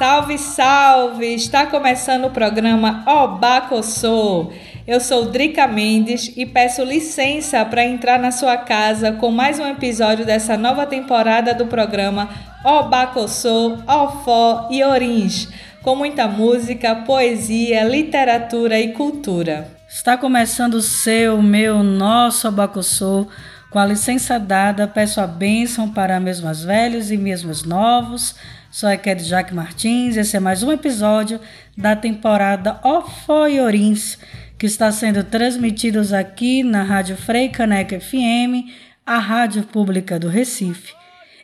Salve, salve! Está começando o programa Obacossô. Eu sou Drica Mendes e peço licença para entrar na sua casa com mais um episódio dessa nova temporada do programa Obacossô, Ofó e Orins, com muita música, poesia, literatura e cultura. Está começando o seu, meu, nosso Obacossô. Com a licença dada, peço a bênção para meus mais velhos e meus mais novos Sou a Kelly Jaque Martins, esse é mais um episódio da temporada Ofoiorins, que está sendo transmitidos aqui na Rádio Frei Caneca FM, a rádio pública do Recife.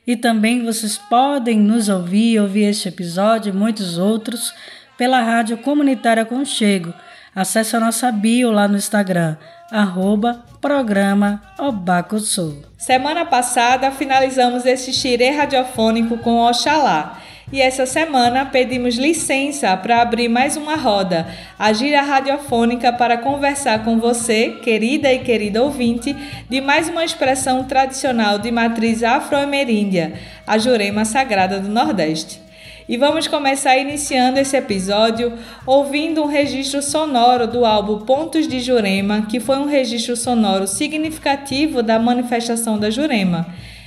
E também vocês podem nos ouvir, ouvir este episódio e muitos outros pela Rádio Comunitária Conchego. Acesse a nossa bio lá no Instagram, arroba programa Obacosul. Semana passada finalizamos este xirê radiofônico com Oxalá. E essa semana pedimos licença para abrir mais uma roda, a gira radiofônica para conversar com você, querida e querido ouvinte, de mais uma expressão tradicional de matriz afro-ameríndia, a Jurema Sagrada do Nordeste. E vamos começar iniciando esse episódio ouvindo um registro sonoro do álbum Pontos de Jurema, que foi um registro sonoro significativo da manifestação da Jurema.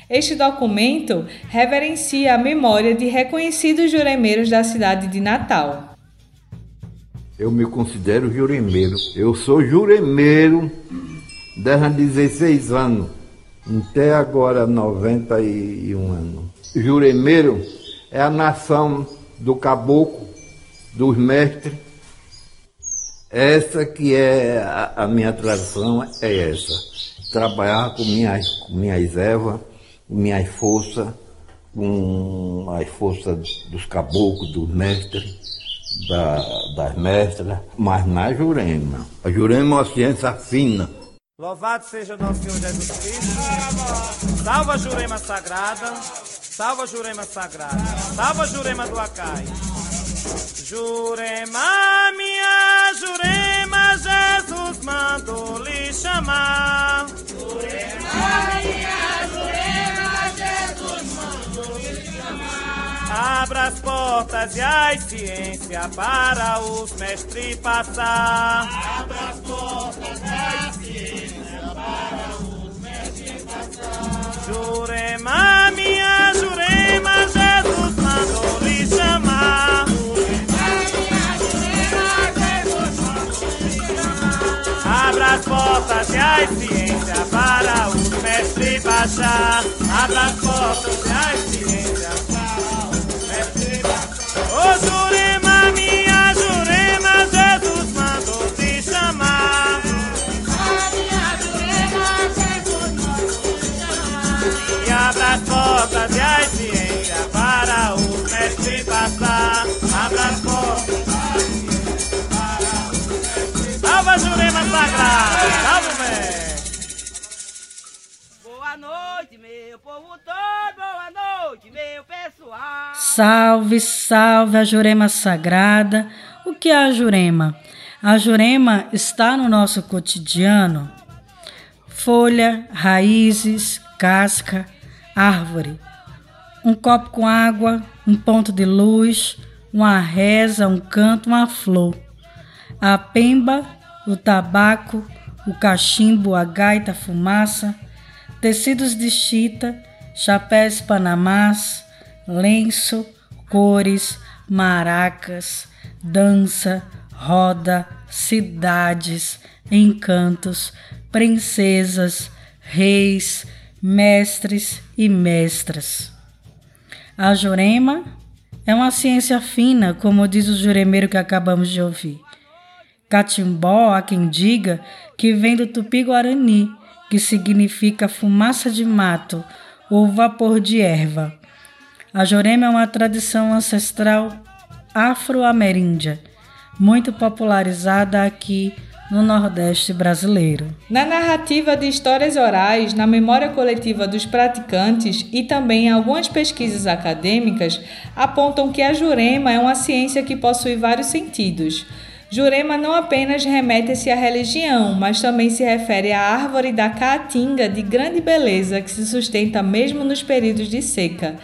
Este documento reverencia a memória de reconhecidos juremeiros da cidade de Natal. Eu me considero juremeiro. Eu sou juremeiro desde 16 anos, até agora 91 anos. Juremeiro é a nação do caboclo, dos mestres. Essa que é a, a minha tradição, é essa. Trabalhar com minhas, com minhas ervas, com minhas forças, com as forças dos caboclos, dos mestres, da, das mestras, mas na Jurema. A Jurema é uma ciência fina. Louvado seja nosso Senhor Jesus Cristo. Salva a Jurema Sagrada. Salva Jurema Sagrada, salva Jurema do Acai. Jurema, minha Jurema, Jesus mandou lhe chamar. Jurema, minha Jurema, Jesus mandou lhe chamar. Abra as portas e a ciência para os mestres passar. Portas e a ciência para o mestre baixar. Abra as portas e a ciência para o mestre baixar. Ô Jurema, minha Jurema, Jesus mandou te chamar. minha Jurema, Jesus mandou te chamar. E abra as portas e a ciência para o mestre passar. Abra as portas. Salva Jurema Sagrada! Salve, salve a Jurema Sagrada. O que é a Jurema? A Jurema está no nosso cotidiano. Folha, raízes, casca, árvore. Um copo com água, um ponto de luz, uma reza, um canto, uma flor. A pemba o tabaco, o cachimbo, a gaita, a fumaça, tecidos de chita, chapéus panamás, lenço, cores, maracas, dança, roda, cidades, encantos, princesas, reis, mestres e mestras. A Jurema é uma ciência fina, como diz o juremeiro que acabamos de ouvir. Catimbó, há quem diga que vem do tupi-guarani, que significa fumaça de mato ou vapor de erva. A Jurema é uma tradição ancestral afro-ameríndia, muito popularizada aqui no Nordeste brasileiro. Na narrativa de histórias orais, na memória coletiva dos praticantes e também algumas pesquisas acadêmicas apontam que a Jurema é uma ciência que possui vários sentidos. Jurema não apenas remete-se à religião, mas também se refere à árvore da caatinga de grande beleza que se sustenta mesmo nos períodos de seca.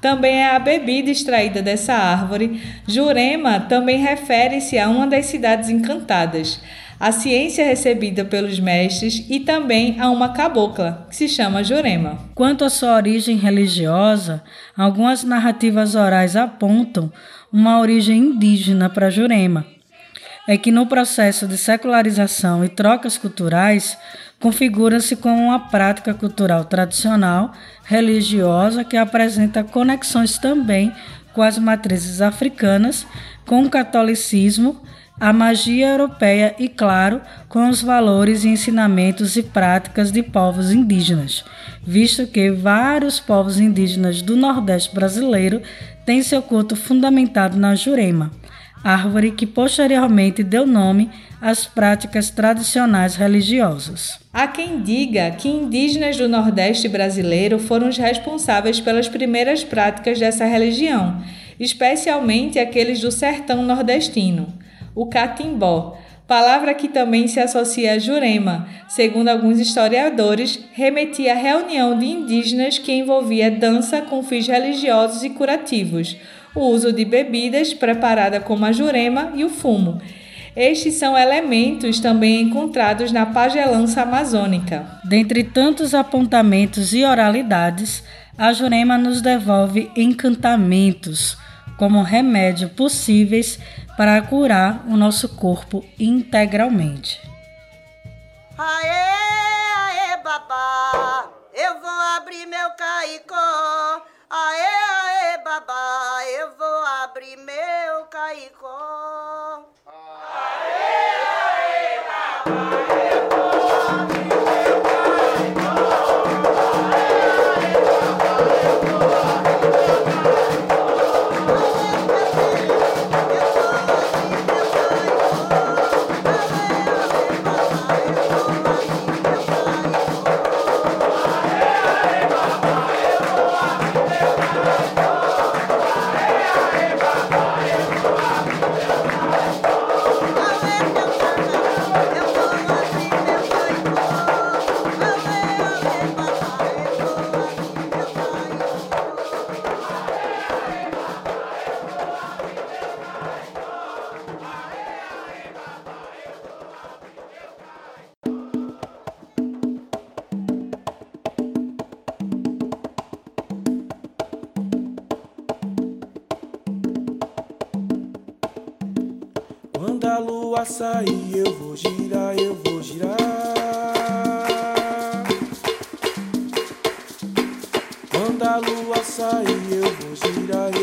Também é a bebida extraída dessa árvore. Jurema também refere-se a uma das cidades encantadas a ciência recebida pelos mestres e também a uma cabocla, que se chama Jurema. Quanto à sua origem religiosa, algumas narrativas orais apontam uma origem indígena para Jurema. É que no processo de secularização e trocas culturais, configura-se como uma prática cultural tradicional, religiosa, que apresenta conexões também com as matrizes africanas, com o catolicismo a magia europeia e, claro, com os valores e ensinamentos e práticas de povos indígenas, visto que vários povos indígenas do Nordeste brasileiro têm seu culto fundamentado na Jurema, árvore que posteriormente deu nome às práticas tradicionais religiosas. Há quem diga que indígenas do Nordeste brasileiro foram os responsáveis pelas primeiras práticas dessa religião, especialmente aqueles do sertão nordestino o catimbó, palavra que também se associa a Jurema, segundo alguns historiadores, remetia à reunião de indígenas que envolvia dança com fins religiosos e curativos, o uso de bebidas preparada como a jurema e o fumo. Estes são elementos também encontrados na pagelança amazônica. Dentre tantos apontamentos e oralidades, a jurema nos devolve encantamentos como remédio possíveis para curar o nosso corpo integralmente. Aê, aê, babá, eu vou abrir meu caicó. Aê, aê, babá, eu vou abrir meu caicó. Aê, aê, babá, eu vou abrir meu caicó. Sair, eu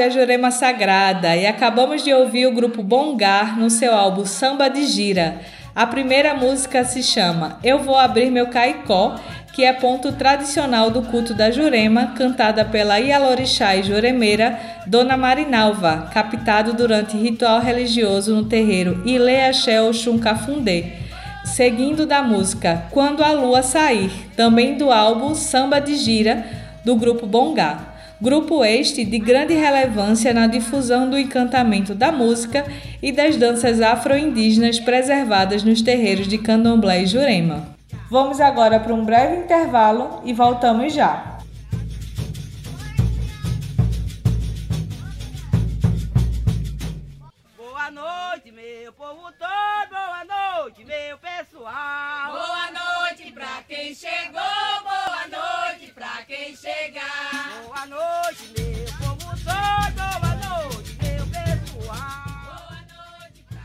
salve, a Jurema Sagrada! E acabamos de ouvir o grupo Bongar no seu álbum Samba de Gira. A primeira música se chama Eu Vou Abrir Meu Caicó, que é ponto tradicional do culto da Jurema, cantada pela Ialorixá e Juremeira Dona Marinalva, captado durante ritual religioso no terreiro Ile Axé Oxum Cafundê. Seguindo da música Quando a Lua Sair, também do álbum Samba de Gira, do grupo Bongá. Grupo este de grande relevância na difusão do encantamento da música e das danças afro-indígenas preservadas nos terreiros de Candomblé e Jurema. Vamos agora para um breve intervalo e voltamos já.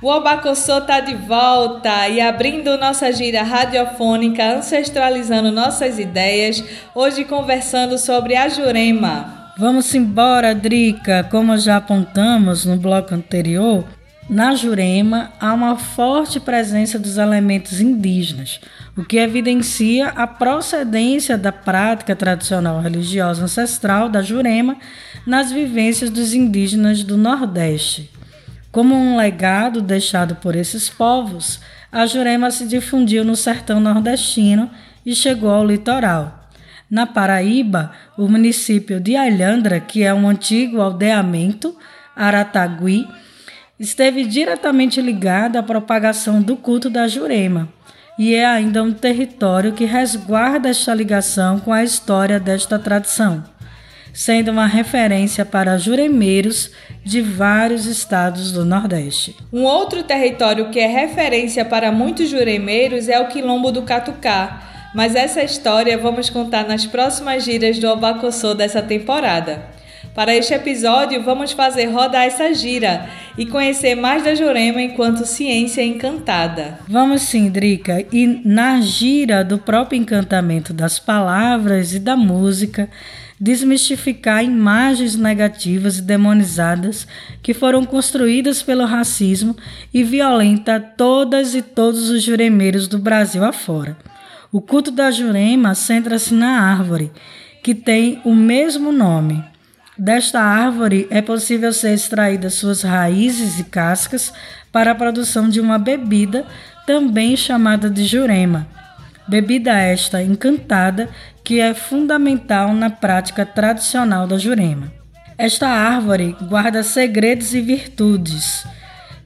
O Obacossô tá de volta e abrindo nossa gira radiofônica, ancestralizando nossas ideias, hoje conversando sobre a Jurema. Vamos embora, Drica. Como já apontamos no bloco anterior, na Jurema há uma forte presença dos elementos indígenas, o que evidencia a procedência da prática tradicional religiosa ancestral da Jurema nas vivências dos indígenas do Nordeste. Como um legado deixado por esses povos, a Jurema se difundiu no sertão nordestino e chegou ao litoral. Na Paraíba, o município de Alhandra, que é um antigo aldeamento, Aratagui, esteve diretamente ligado à propagação do culto da Jurema e é ainda um território que resguarda esta ligação com a história desta tradição, sendo uma referência para juremeiros de vários estados do Nordeste. Um outro território que é referência para muitos juremeiros é o Quilombo do Catucá, mas essa história vamos contar nas próximas giras do Obacossô dessa temporada. Para este episódio, vamos fazer rodar essa gira e conhecer mais da Jurema enquanto ciência encantada. Vamos sim, Drica. E na gira do próprio encantamento das palavras e da música, desmistificar imagens negativas e demonizadas que foram construídas pelo racismo e violenta todas e todos os juremeiros do Brasil afora. O culto da Jurema centra-se na árvore, que tem o mesmo nome. Desta árvore é possível ser extraídas suas raízes e cascas para a produção de uma bebida, também chamada de jurema. Bebida esta encantada que é fundamental na prática tradicional da jurema. Esta árvore guarda segredos e virtudes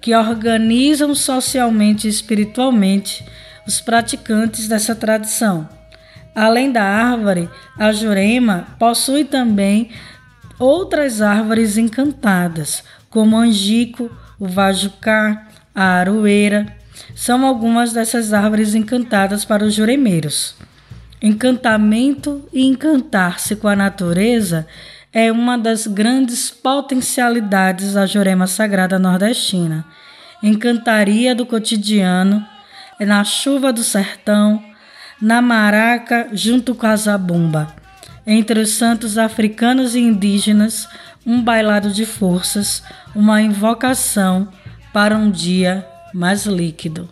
que organizam socialmente e espiritualmente os praticantes dessa tradição. Além da árvore, a jurema possui também outras árvores encantadas, como o angico, o vajucá, a aroeira, são algumas dessas árvores encantadas para os juremeiros. Encantamento e encantar-se com a natureza é uma das grandes potencialidades da Jurema Sagrada Nordestina. Encantaria do cotidiano, na chuva do sertão, na maraca junto com a zabumba entre os santos africanos e indígenas, um bailado de forças, uma invocação para um dia mais líquido.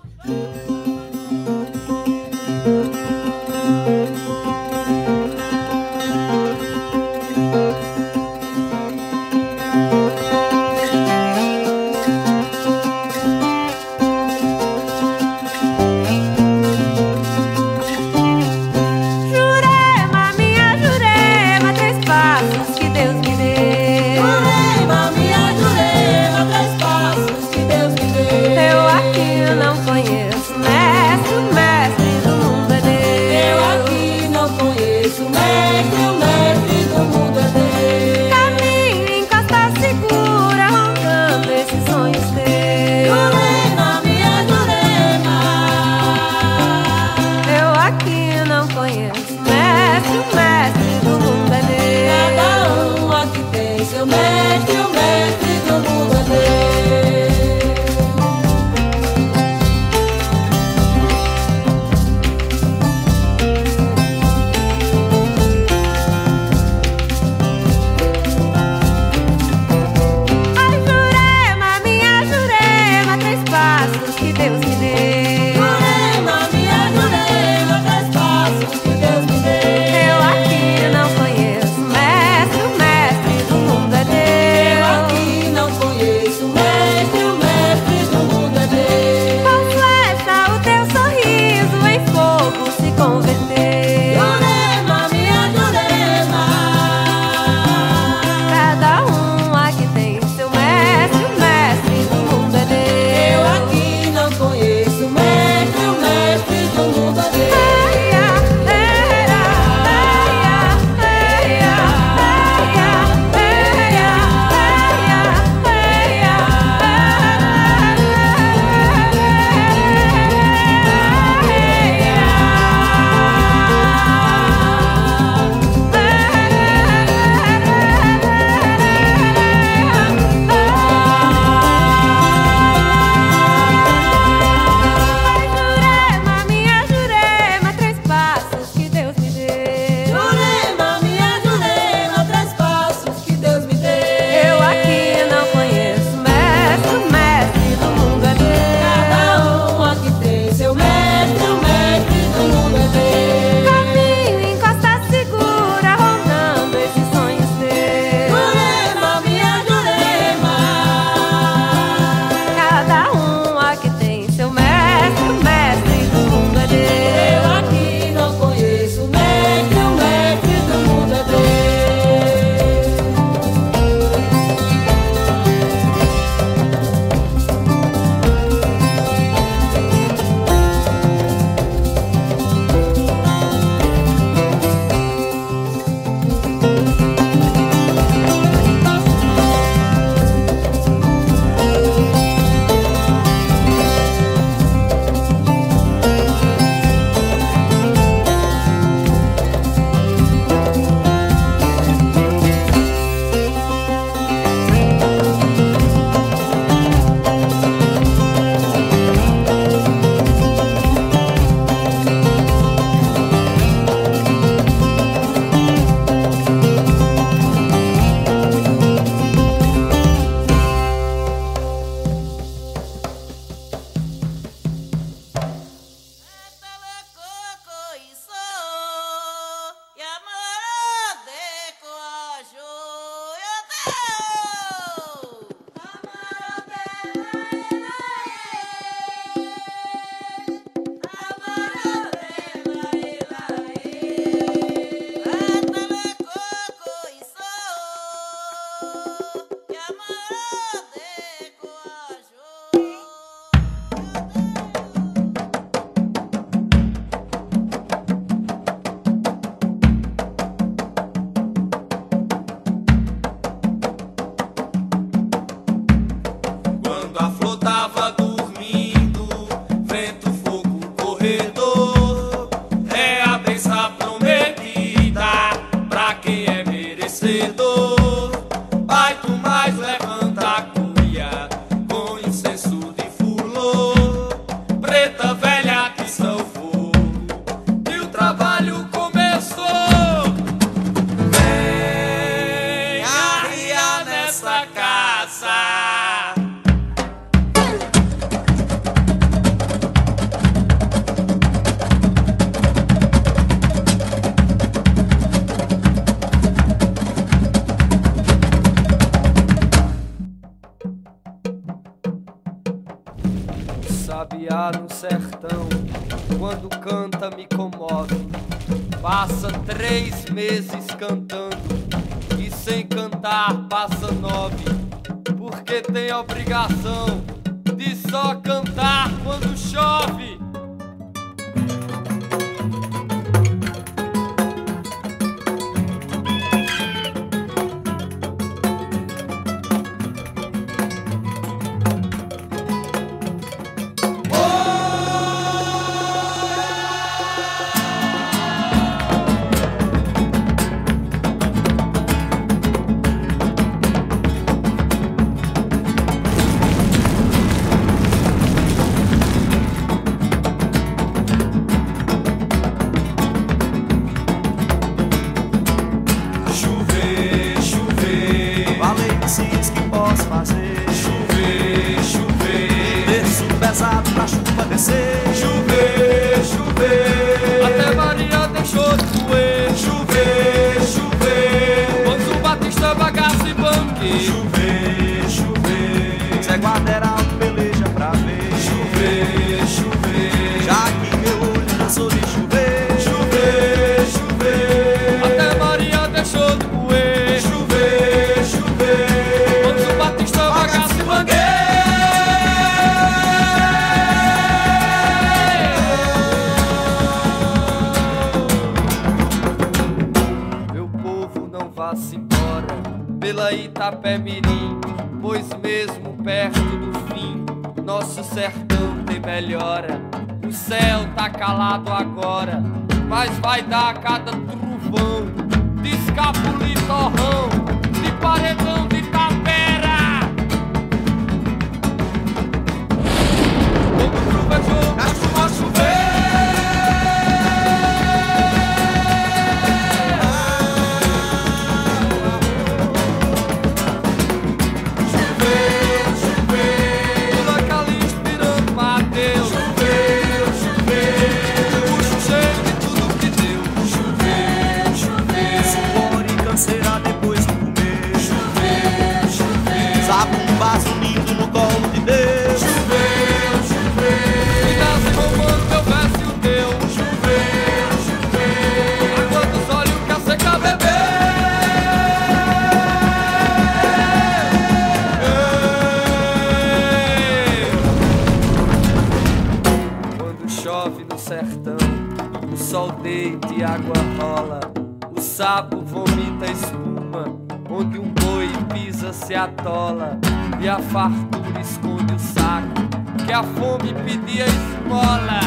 Fartura esconde o saco, que a fome pedia esmola.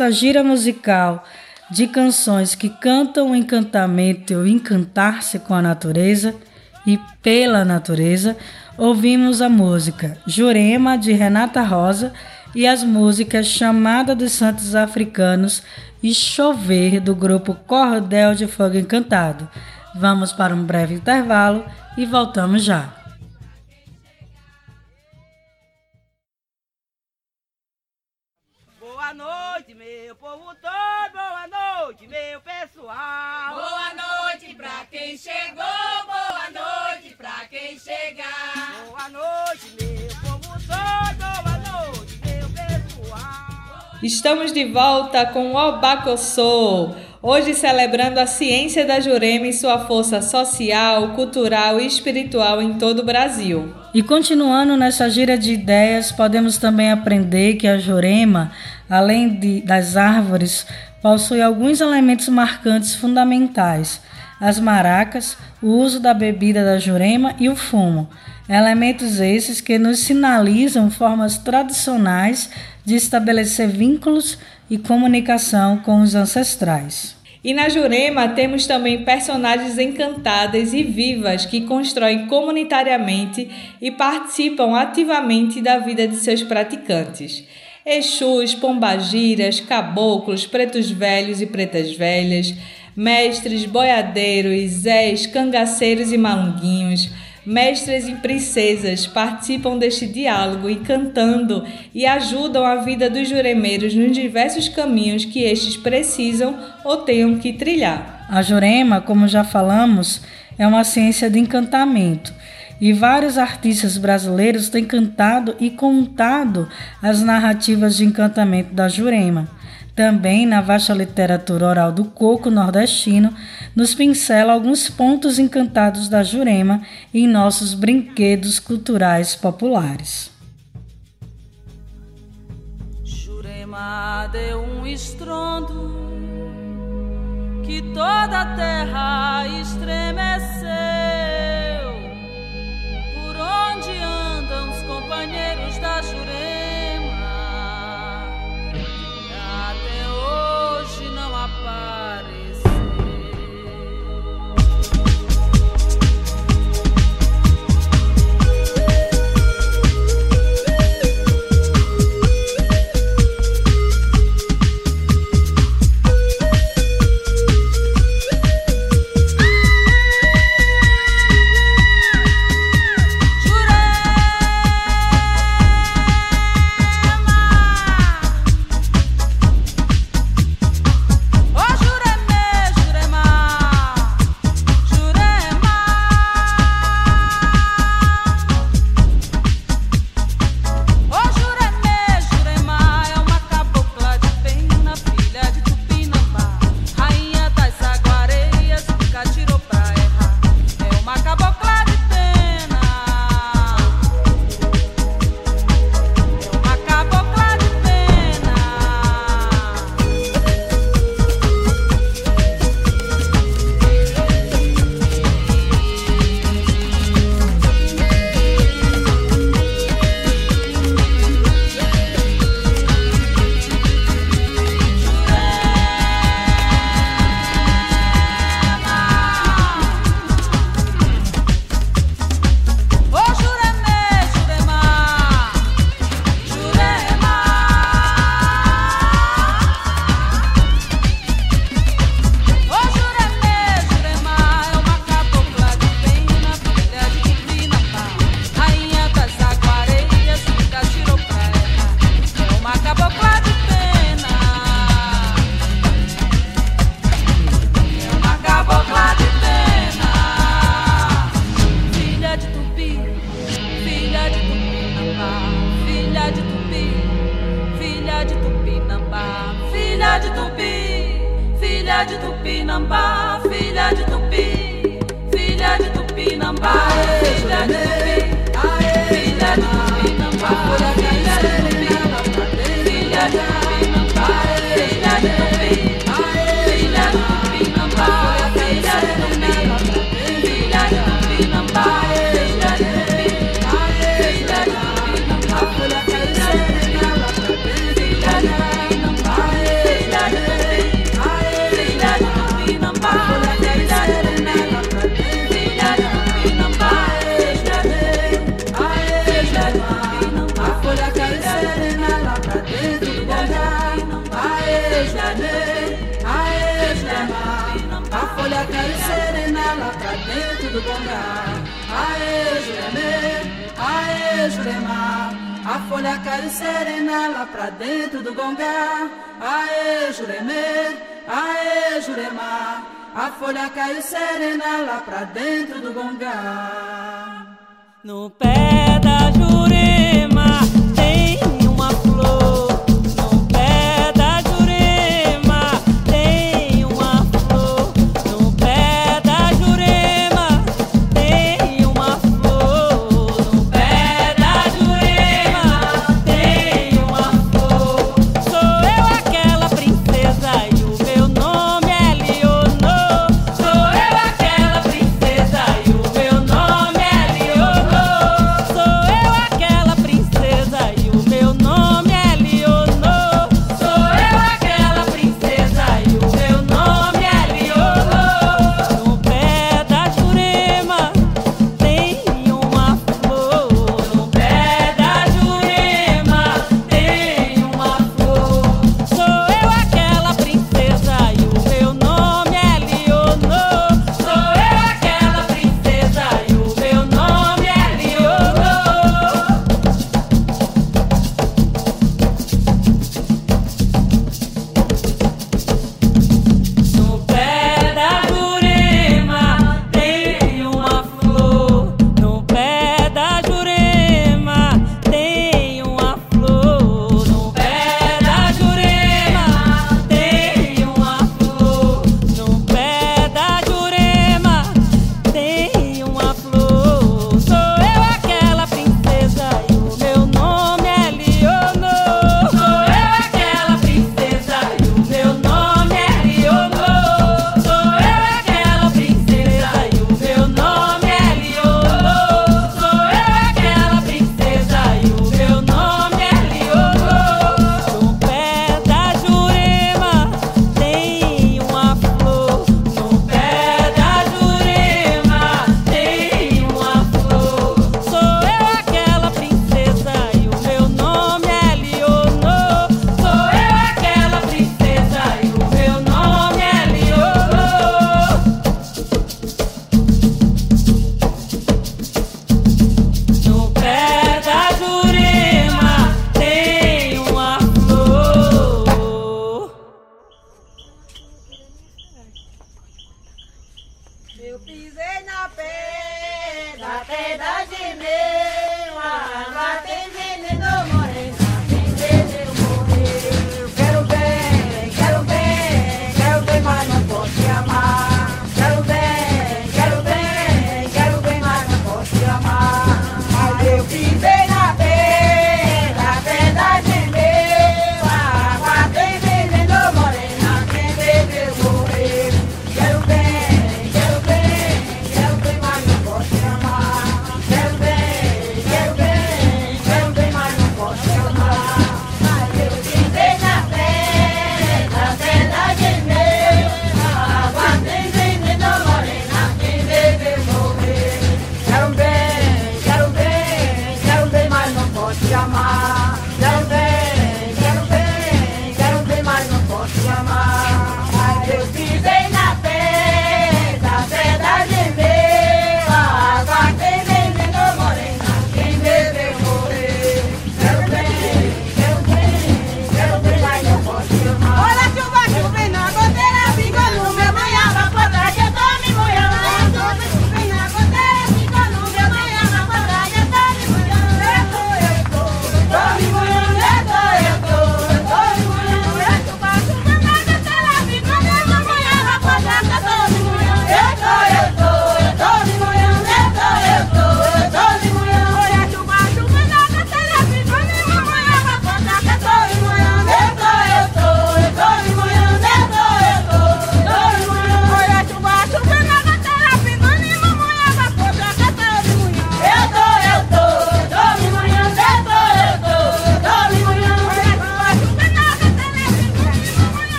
E nesta gira musical de canções que cantam o encantamento o encantar-se com a natureza e pela natureza, ouvimos a música Jurema de Renata Rosa e as músicas Chamada dos Santos Africanos e Chover do grupo Cordel de Fogo Encantado. Vamos para um breve intervalo e voltamos já. Estamos de volta com o Obacossô, hoje celebrando a ciência da Jurema e sua força social, cultural e espiritual em todo o Brasil. E continuando nessa gira de ideias, podemos também aprender que a Jurema, além de, das árvores, possui alguns elementos marcantes fundamentais: as maracas, o uso da bebida da Jurema e o fumo. Elementos esses que nos sinalizam formas tradicionais de estabelecer vínculos e comunicação com os ancestrais. E na Jurema temos também personagens encantadas e vivas que constroem comunitariamente e participam ativamente da vida de seus praticantes. Exus, pombagiras, caboclos, pretos velhos e pretas velhas, mestres, boiadeiros, zés, cangaceiros e malunguinhos, mestres e princesas participam deste diálogo e cantando e ajudam a vida dos juremeiros nos diversos caminhos que estes precisam ou tenham que trilhar. A Jurema, como já falamos, é uma ciência de encantamento. E vários artistas brasileiros têm cantado e contado as narrativas de encantamento da Jurema. Também na vasta literatura oral do coco nordestino, nos pincela alguns pontos encantados da Jurema em nossos brinquedos culturais populares. Jurema deu um estrondo que toda a terra estremeceu. Por onde andam os companheiros da Jurema? Papa. Araraquara Serena lá pra dentro do gongá. Aê, Juremê, aê, jurema A folha caiu serena lá pra dentro do gongá. No pé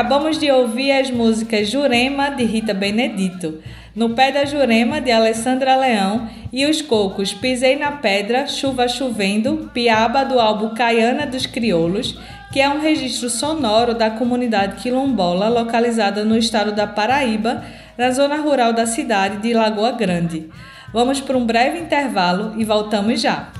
Acabamos de ouvir as músicas Jurema, de Rita Benedito, No Pé da Jurema, de Alessandra Leão, e Os Cocos Pisei na Pedra, Chuva Chovendo, Piaba, do álbum Caiana dos Crioulos, que é um registro sonoro da comunidade quilombola localizada no estado da Paraíba, na zona rural da cidade de Lagoa Grande. Vamos para um breve intervalo e voltamos já.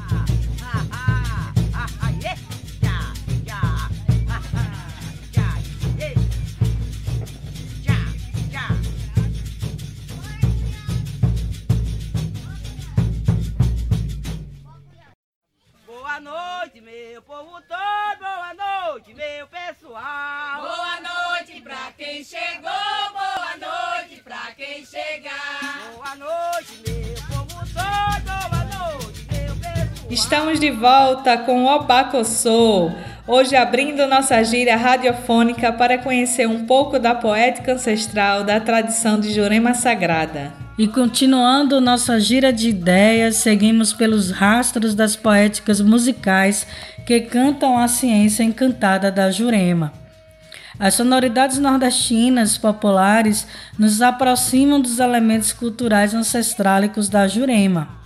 Estamos de volta com o Obacossô, hoje abrindo nossa gira radiofônica para conhecer um pouco da poética ancestral da tradição de Jurema Sagrada. E continuando nossa gira de ideias, seguimos pelos rastros das poéticas musicais que cantam a ciência encantada da Jurema. As sonoridades nordestinas populares nos aproximam dos elementos culturais ancestrálicos da Jurema.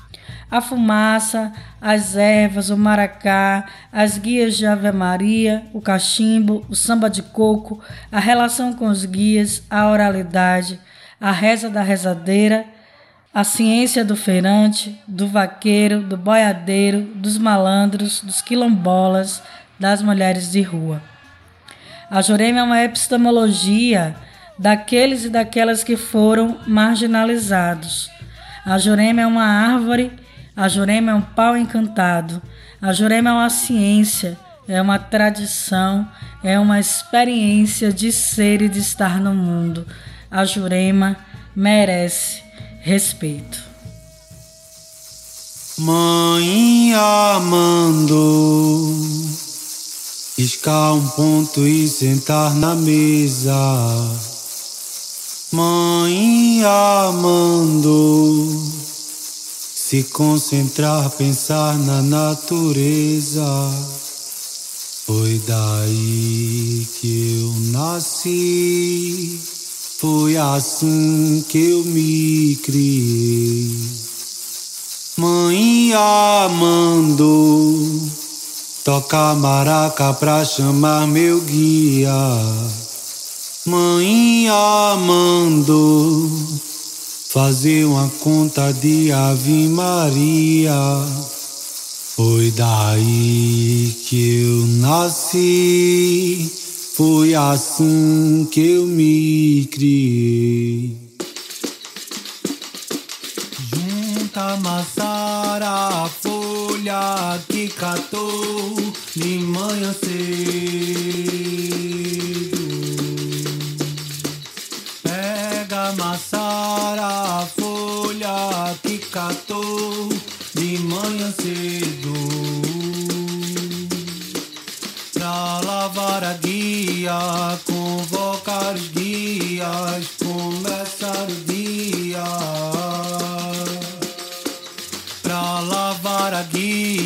A fumaça, as ervas, o maracá, as guias de Ave Maria, o cachimbo, o samba de coco, a relação com os guias, a oralidade, a reza da rezadeira, a ciência do feirante, do vaqueiro, do boiadeiro, dos malandros, dos quilombolas, das mulheres de rua. A Jurema é uma epistemologia daqueles e daquelas que foram marginalizados. A Jurema é uma árvore, a Jurema é um pau encantado, a Jurema é uma ciência, é uma tradição, é uma experiência de ser e de estar no mundo. A Jurema merece respeito. Mãe amando, riscar um ponto e sentar na mesa. Mãe amando, se concentrar, pensar na natureza. Foi daí que eu nasci. Foi assim que eu me criei. Mãe amando, toca maraca pra chamar meu guia. Mãe amando, fazer uma conta de Ave Maria. Foi daí que eu nasci. Foi assim que eu me criei. Junta maçara, a folha que catou de manhã cedo.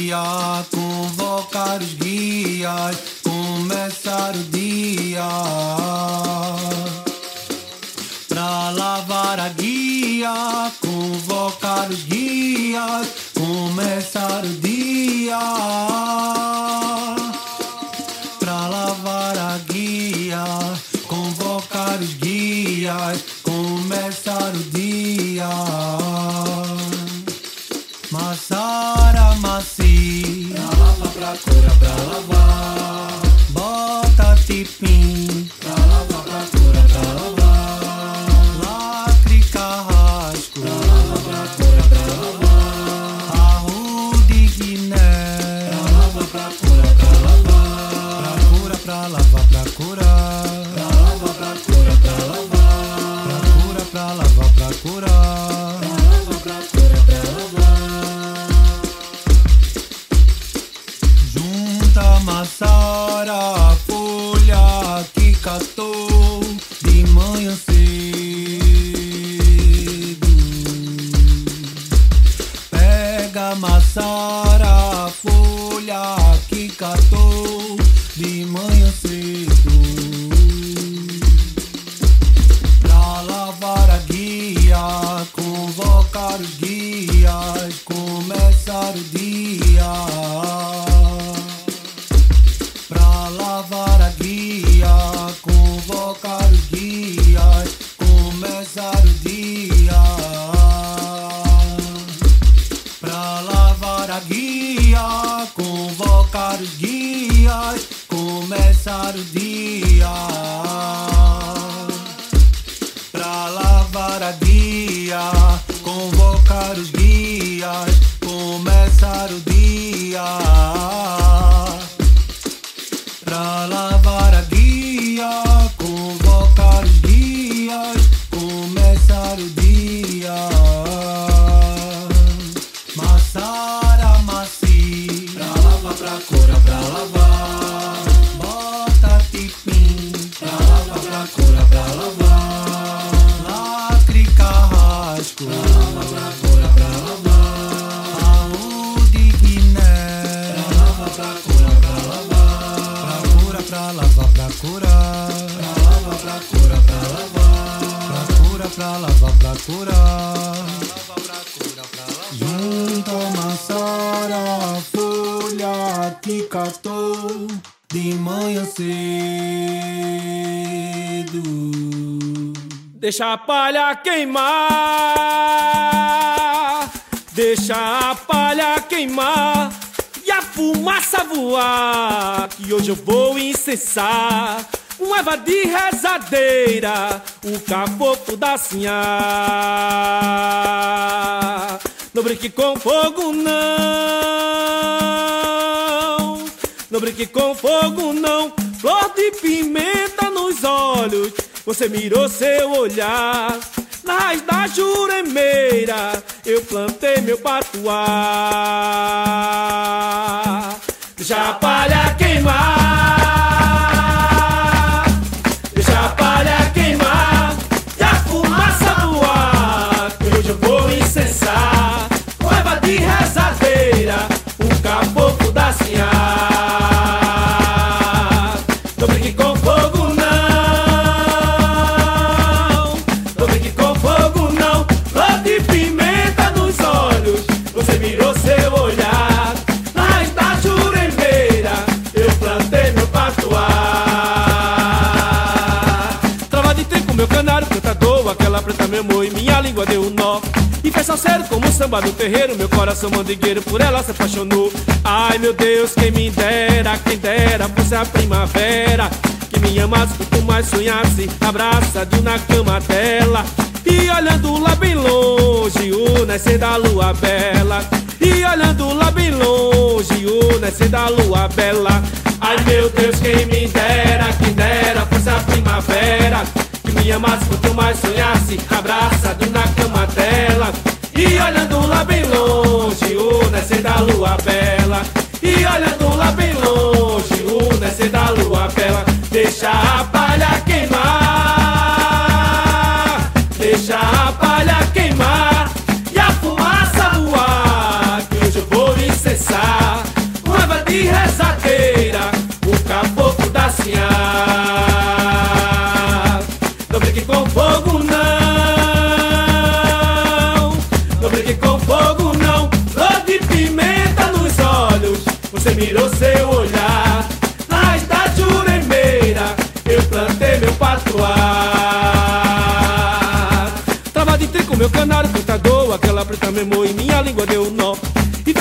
Guia, convocar os guias, começar o dia. Pra lavar a guia, convocar os guias, começar o dia folha queimar, deixa a palha queimar e a fumaça voar. Que hoje eu vou incensar com Eva de rezadeira, o caboclo da sinhá. Não brinque com fogo, não. Não brinque com fogo, não. Flor de pimenta nos olhos, você mirou seu olhar. Na raiz da juremeira, eu plantei meu patuá. Deixa a palha queimar, deixa a palha queimar e a fumaça voar. Que hoje eu vou incensar com Eva de rezadeira, o caboclo da sinhá. Salseiro como samba no terreiro, meu coração mandigueiro por ela se apaixonou. Ai meu Deus, quem me dera, quem dera fosse a primavera. Que me amasse quanto mais sonhasse, abraçadinho na cama dela. E olhando lá bem longe, o nascer da lua bela. E olhando lá bem longe, o nascer da lua bela. Ai meu Deus, quem me dera, quem dera fosse a primavera. Que me amasse quanto mais sonhasse, abraçado na cama dela. E olhando lá bem longe, o nascer da lua bela. E olhando lá bem longe,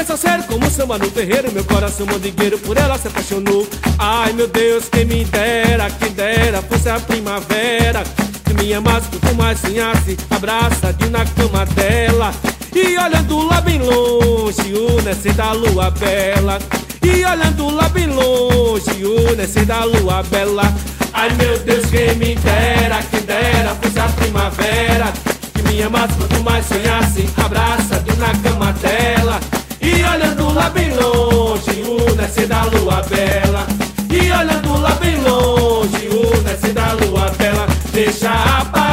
Fez sério como samba no terreiro, meu coração mandigueiro por ela se apaixonou. Ai meu Deus, quem me dera, quem dera fosse a primavera. Que me amasse, quanto mais sonhasse, abraçadinho na cama dela. E olhando lá bem longe, o nascer da lua bela. E olhando lá bem longe, o nascer da lua bela. Ai meu Deus, quem me dera, quem dera fosse a primavera. Que me amasse, quanto mais sonhasse, abraçadinho na cama lá bem longe, o nascer da lua bela. E olhando lá bem longe, o nascer da lua bela. Deixa a palha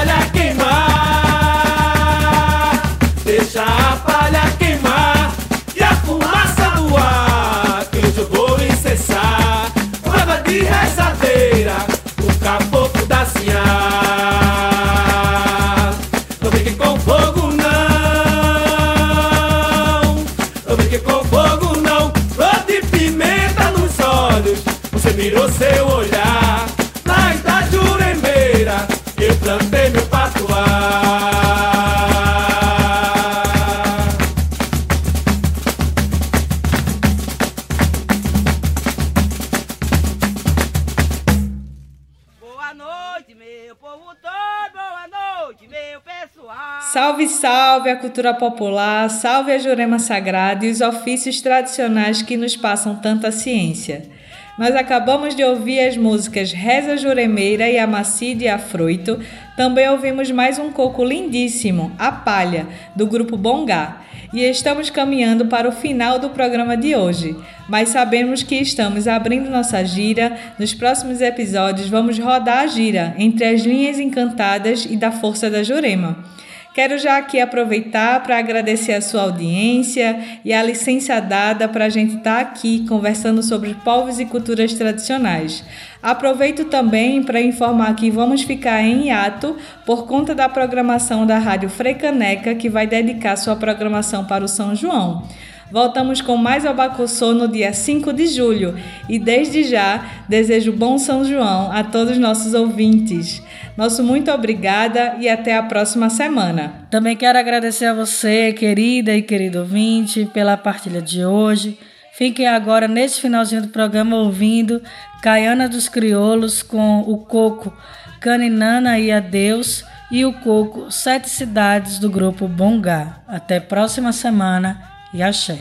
Salve, salve a cultura popular, salve a Jurema Sagrada e os ofícios tradicionais que nos passam tanta ciência. Nós acabamos de ouvir as músicas Reza Juremeira e Amacide Afroito. Também ouvimos mais um coco lindíssimo, A Palha, do grupo Bongá. E estamos caminhando para o final do programa de hoje. Mas sabemos que estamos abrindo nossa gira. Nos próximos episódios vamos rodar a gira entre as linhas encantadas e da força da Jurema. Quero já aqui aproveitar para agradecer a sua audiência e a licença dada para a gente estar tá aqui conversando sobre povos e culturas tradicionais. Aproveito também para informar que vamos ficar em hiato por conta da programação da Rádio Frecaneca, que vai dedicar sua programação para o São João. Voltamos com mais Abacuçô no dia 5 de julho e desde já desejo bom São João a todos os nossos ouvintes. Nosso muito obrigada e até a próxima semana. Também quero agradecer a você, querida e querido ouvinte, pela partilha de hoje. Fiquem agora neste finalzinho do programa ouvindo Caiana dos Crioulos com o Coco Caninana e Adeus e o Coco Sete Cidades do grupo Bongá. Até próxima semana e axé.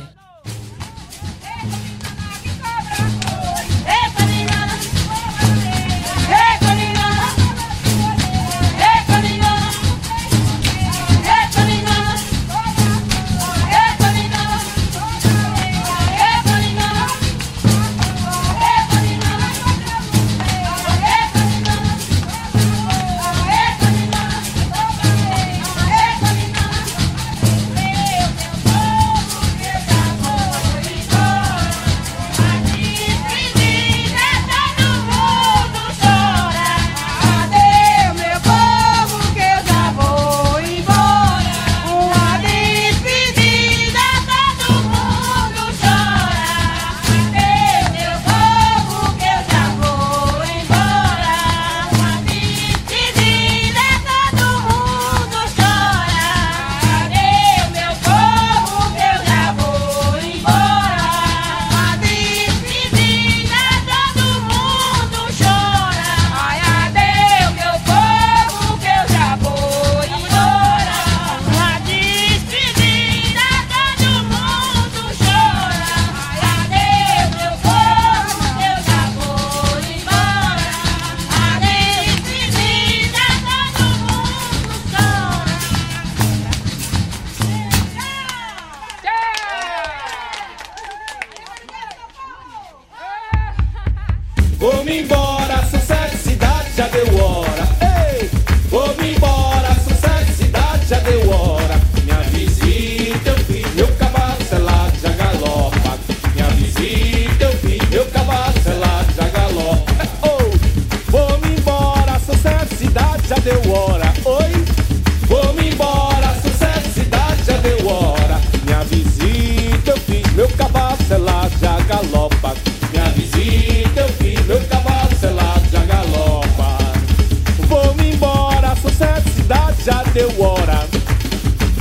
deu hora.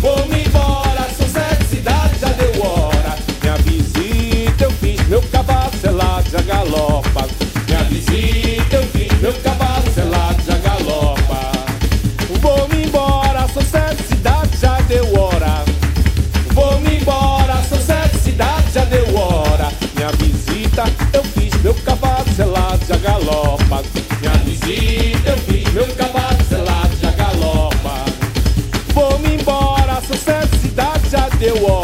Vou-me embora, são sete cidades, já deu hora. Minha visita eu fiz, meu cavalo selado já galopa. Minha visita eu fiz, meu cavalo selado já galopa. Vou-me embora, são sete cidades, já deu hora. Vou-me embora, são sete cidades, já deu hora. Minha visita eu fiz, meu cavalo selado já galopa. Minha visita they were.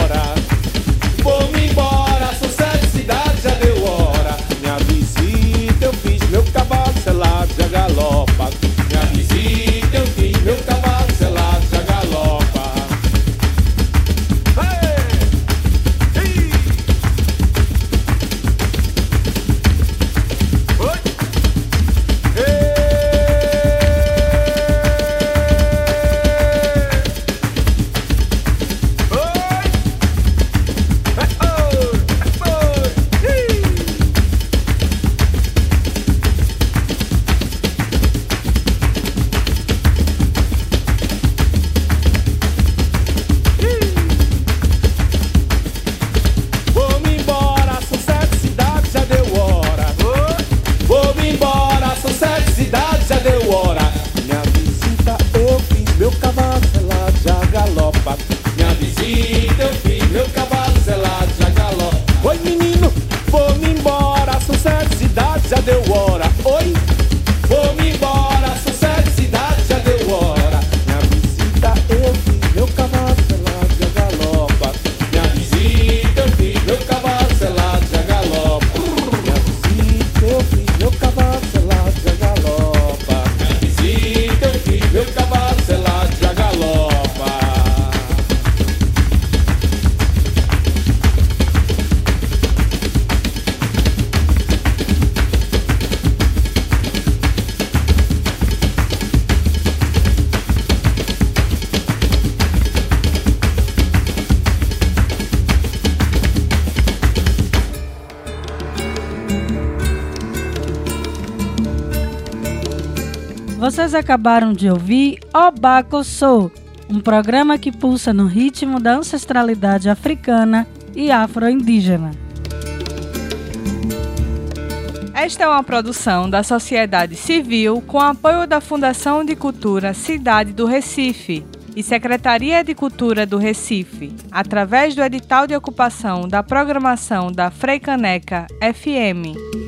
Vocês acabaram de ouvir Obacossô, um programa que pulsa no ritmo da ancestralidade africana e afro-indígena. Esta é uma produção da sociedade civil com apoio da Fundação de Cultura Cidade do Recife e Secretaria de Cultura do Recife, através do edital de ocupação da programação da Freicaneca FM.